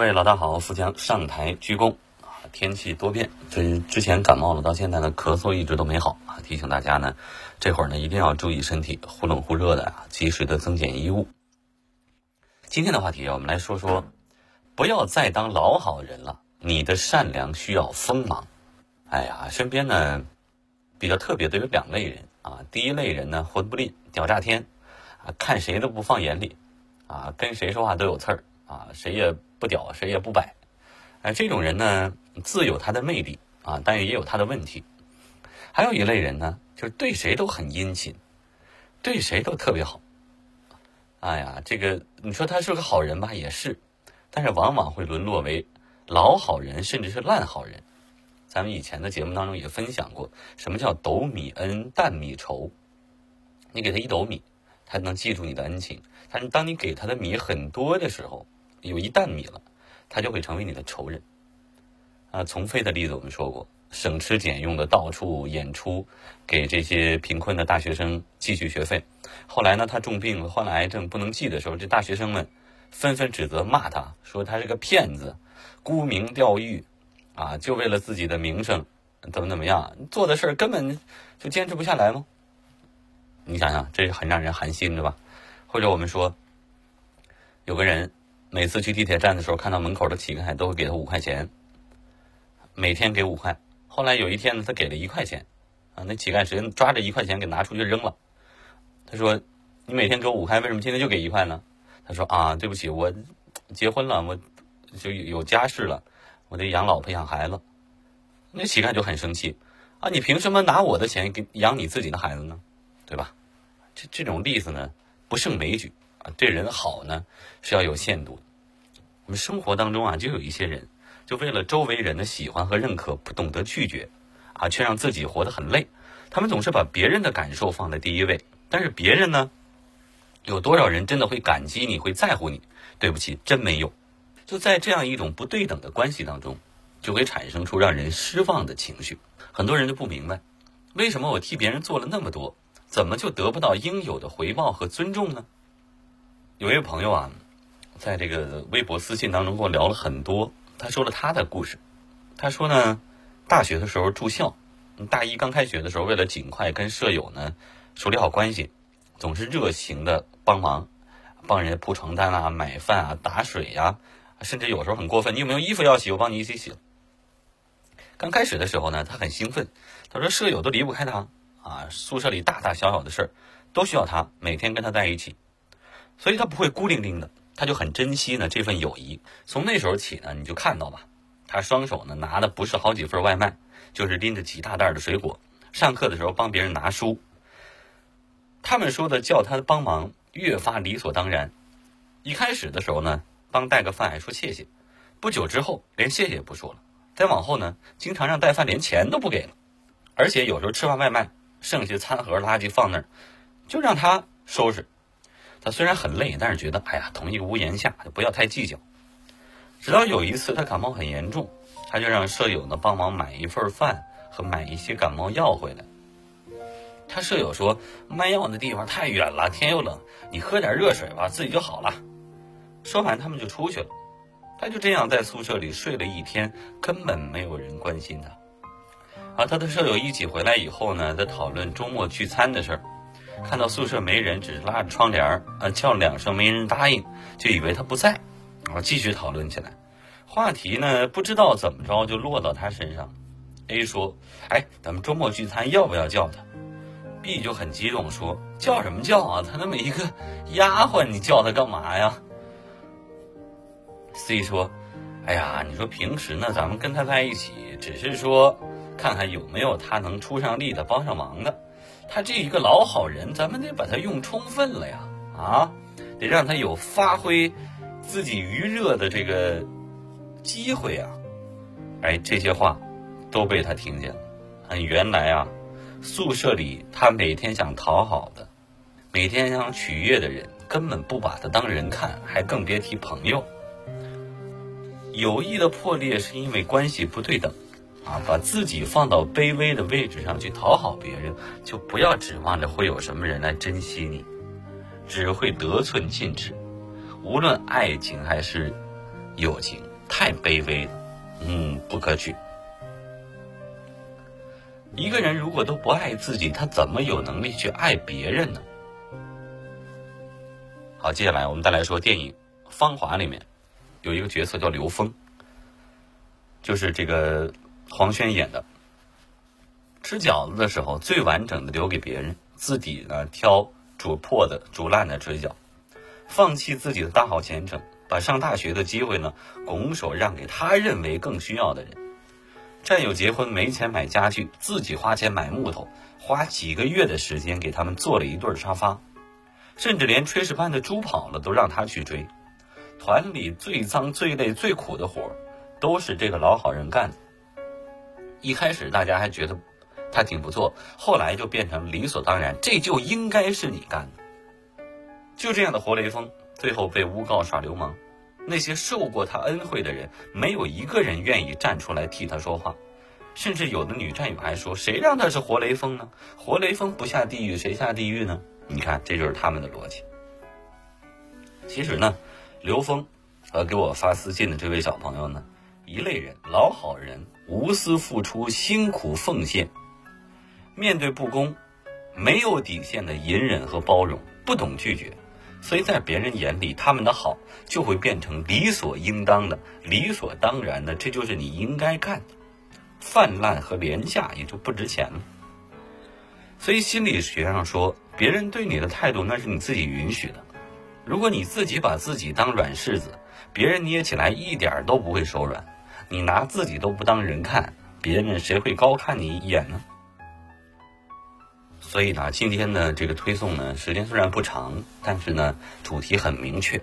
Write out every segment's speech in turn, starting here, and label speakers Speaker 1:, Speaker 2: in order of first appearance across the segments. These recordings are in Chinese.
Speaker 1: 各位老大好，富强上台鞠躬啊！天气多变，这之前感冒了，到现在呢咳嗽一直都没好啊！提醒大家呢，这会儿呢一定要注意身体，忽冷忽热的啊，及时的增减衣物。今天的话题啊，我们来说说，不要再当老好人了，你的善良需要锋芒。哎呀，身边呢比较特别的有两类人啊，第一类人呢混不吝，屌炸天啊，看谁都不放眼里啊，跟谁说话都有刺儿。啊，谁也不屌，谁也不摆，哎，这种人呢，自有他的魅力啊，但也有他的问题。还有一类人呢，就是对谁都很殷勤，对谁都特别好。哎呀，这个你说他是个好人吧，也是，但是往往会沦落为老好人，甚至是烂好人。咱们以前的节目当中也分享过，什么叫斗米恩，担米仇。你给他一斗米，他能记住你的恩情；但是当你给他的米很多的时候，有一担米了，他就会成为你的仇人。啊，从飞的例子我们说过，省吃俭用的到处演出，给这些贫困的大学生继续学费。后来呢，他重病了，患了癌症，不能寄的时候，这大学生们纷纷指责骂他，说他是个骗子，沽名钓誉，啊，就为了自己的名声，怎么怎么样，做的事儿根本就坚持不下来吗？你想想，这是很让人寒心的吧？或者我们说，有个人。每次去地铁站的时候，看到门口的乞丐，都会给他五块钱。每天给五块。后来有一天呢，他给了一块钱，啊，那乞丐直接抓着一块钱给拿出去扔了。他说：“你每天给我五块，为什么今天就给一块呢？”他说：“啊，对不起，我结婚了，我就有家室了，我得养老婆养孩子。”那乞丐就很生气：“啊，你凭什么拿我的钱给养你自己的孩子呢？对吧？”这这种例子呢，不胜枚举。啊，对人好呢是要有限度。我们生活当中啊，就有一些人，就为了周围人的喜欢和认可，不懂得拒绝，啊，却让自己活得很累。他们总是把别人的感受放在第一位，但是别人呢，有多少人真的会感激你，会在乎你？对不起，真没有。就在这样一种不对等的关系当中，就会产生出让人失望的情绪。很多人就不明白，为什么我替别人做了那么多，怎么就得不到应有的回报和尊重呢？有一位朋友啊，在这个微博私信当中跟我聊了很多。他说了他的故事。他说呢，大学的时候住校，大一刚开学的时候，为了尽快跟舍友呢处理好关系，总是热情的帮忙，帮人家铺床单啊、买饭啊、打水呀，甚至有时候很过分，你有没有衣服要洗，我帮你一起洗。刚开始的时候呢，他很兴奋。他说舍友都离不开他啊，宿舍里大大小小的事儿都需要他，每天跟他在一起。所以他不会孤零零的，他就很珍惜呢这份友谊。从那时候起呢，你就看到吧，他双手呢拿的不是好几份外卖，就是拎着几大袋的水果。上课的时候帮别人拿书。他们说的叫他帮忙，越发理所当然。一开始的时候呢，帮带个饭还说谢谢，不久之后连谢谢也不说了。再往后呢，经常让带饭连钱都不给了，而且有时候吃完外卖，剩下餐盒垃圾放那儿，就让他收拾。他虽然很累，但是觉得哎呀，同一个屋檐下，就不要太计较。直到有一次他感冒很严重，他就让舍友呢帮忙买一份饭和买一些感冒药回来。他舍友说卖药的地方太远了，天又冷，你喝点热水吧，自己就好了。说完，他们就出去了。他就这样在宿舍里睡了一天，根本没有人关心他。而他的舍友一起回来以后呢，在讨论周末聚餐的事儿。看到宿舍没人，只是拉着窗帘儿，啊，叫两声没人答应，就以为他不在，然后，继续讨论起来。话题呢，不知道怎么着就落到他身上。A 说：“哎，咱们周末聚餐要不要叫他？”B 就很激动说：“叫什么叫啊？他那么一个丫鬟，你叫他干嘛呀？”C 说：“哎呀，你说平时呢，咱们跟他在一起，只是说看看有没有他能出上力的、帮上忙的。”他这一个老好人，咱们得把他用充分了呀！啊，得让他有发挥自己余热的这个机会啊！哎，这些话都被他听见了。原来啊，宿舍里他每天想讨好的、每天想取悦的人，根本不把他当人看，还更别提朋友。友谊的破裂是因为关系不对等。啊，把自己放到卑微的位置上去讨好别人，就不要指望着会有什么人来珍惜你，只会得寸进尺。无论爱情还是友情，太卑微了，嗯，不可取。一个人如果都不爱自己，他怎么有能力去爱别人呢？好，接下来我们再来说电影《芳华》里面有一个角色叫刘峰，就是这个黄轩演的。吃饺子的时候，最完整的留给别人，自己呢挑煮破的、煮烂的吃饺，放弃自己的大好前程，把上大学的机会呢拱手让给他认为更需要的人。战友结婚没钱买家具，自己花钱买木头，花几个月的时间给他们做了一对沙发，甚至连炊事班的猪跑了都让他去追。团里最脏、最累、最苦的活，都是这个老好人干的。一开始大家还觉得他挺不错，后来就变成理所当然，这就应该是你干的。就这样的活雷锋，最后被诬告耍流氓。那些受过他恩惠的人，没有一个人愿意站出来替他说话，甚至有的女战友还说：“谁让他是活雷锋呢？活雷锋不下地狱，谁下地狱呢？”你看，这就是他们的逻辑。其实呢，刘峰和给我发私信的这位小朋友呢，一类人，老好人，无私付出，辛苦奉献，面对不公，没有底线的隐忍和包容，不懂拒绝。所以在别人眼里，他们的好就会变成理所应当的、理所当然的，这就是你应该干的。泛滥和廉价也就不值钱了。所以心理学上说，别人对你的态度那是你自己允许的。如果你自己把自己当软柿子，别人捏起来一点都不会手软。你拿自己都不当人看，别人谁会高看你一眼呢？所以呢，今天的这个推送呢，时间虽然不长，但是呢，主题很明确，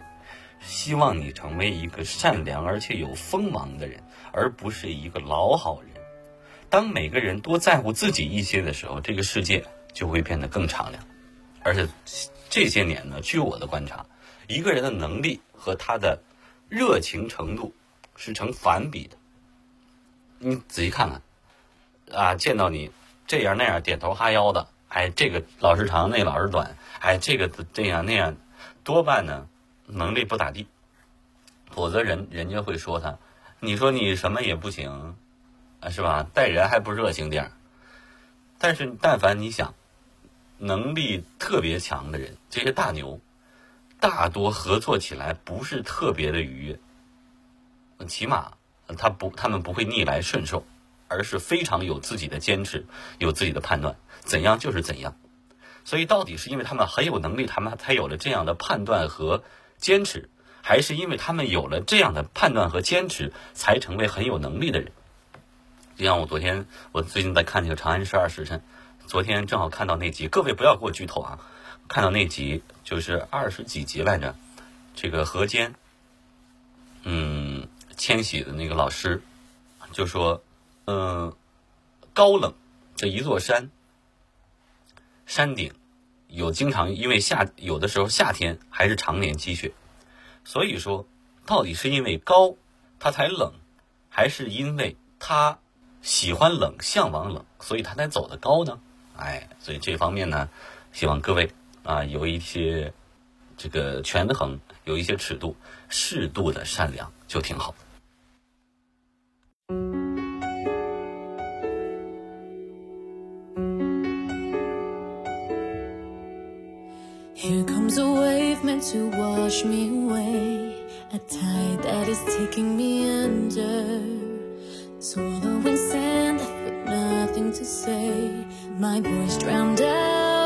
Speaker 1: 希望你成为一个善良而且有锋芒的人，而不是一个老好人。当每个人多在乎自己一些的时候，这个世界就会变得更敞亮。而且这些年呢，据我的观察，一个人的能力和他的热情程度是成反比的。你仔细看看，啊，见到你这样那样点头哈腰的。哎，这个老是长，那老是短，哎，这个这样那样，多半呢能力不咋地，否则人人家会说他，你说你什么也不行，啊是吧？待人还不热情点。但是但凡你想，能力特别强的人，这些大牛，大多合作起来不是特别的愉悦，起码他不他们不会逆来顺受。而是非常有自己的坚持，有自己的判断，怎样就是怎样。所以，到底是因为他们很有能力，他们才有了这样的判断和坚持，还是因为他们有了这样的判断和坚持，才成为很有能力的人？就像我昨天，我最近在看那个《长安十二时辰》，昨天正好看到那集，各位不要给我剧透啊！看到那集就是二十几集来着，这个河间，嗯，千玺的那个老师就说。嗯，高冷，这一座山，山顶有经常因为夏有的时候夏天还是常年积雪，所以说到底是因为高它才冷，还是因为它喜欢冷向往冷，所以它才走得高呢？哎，所以这方面呢，希望各位啊有一些这个权衡，有一些尺度，适度的善良就挺好。Here comes a wave meant to wash me away. A tide that is taking me under. Swallowing sand, with nothing to say. My voice drowned out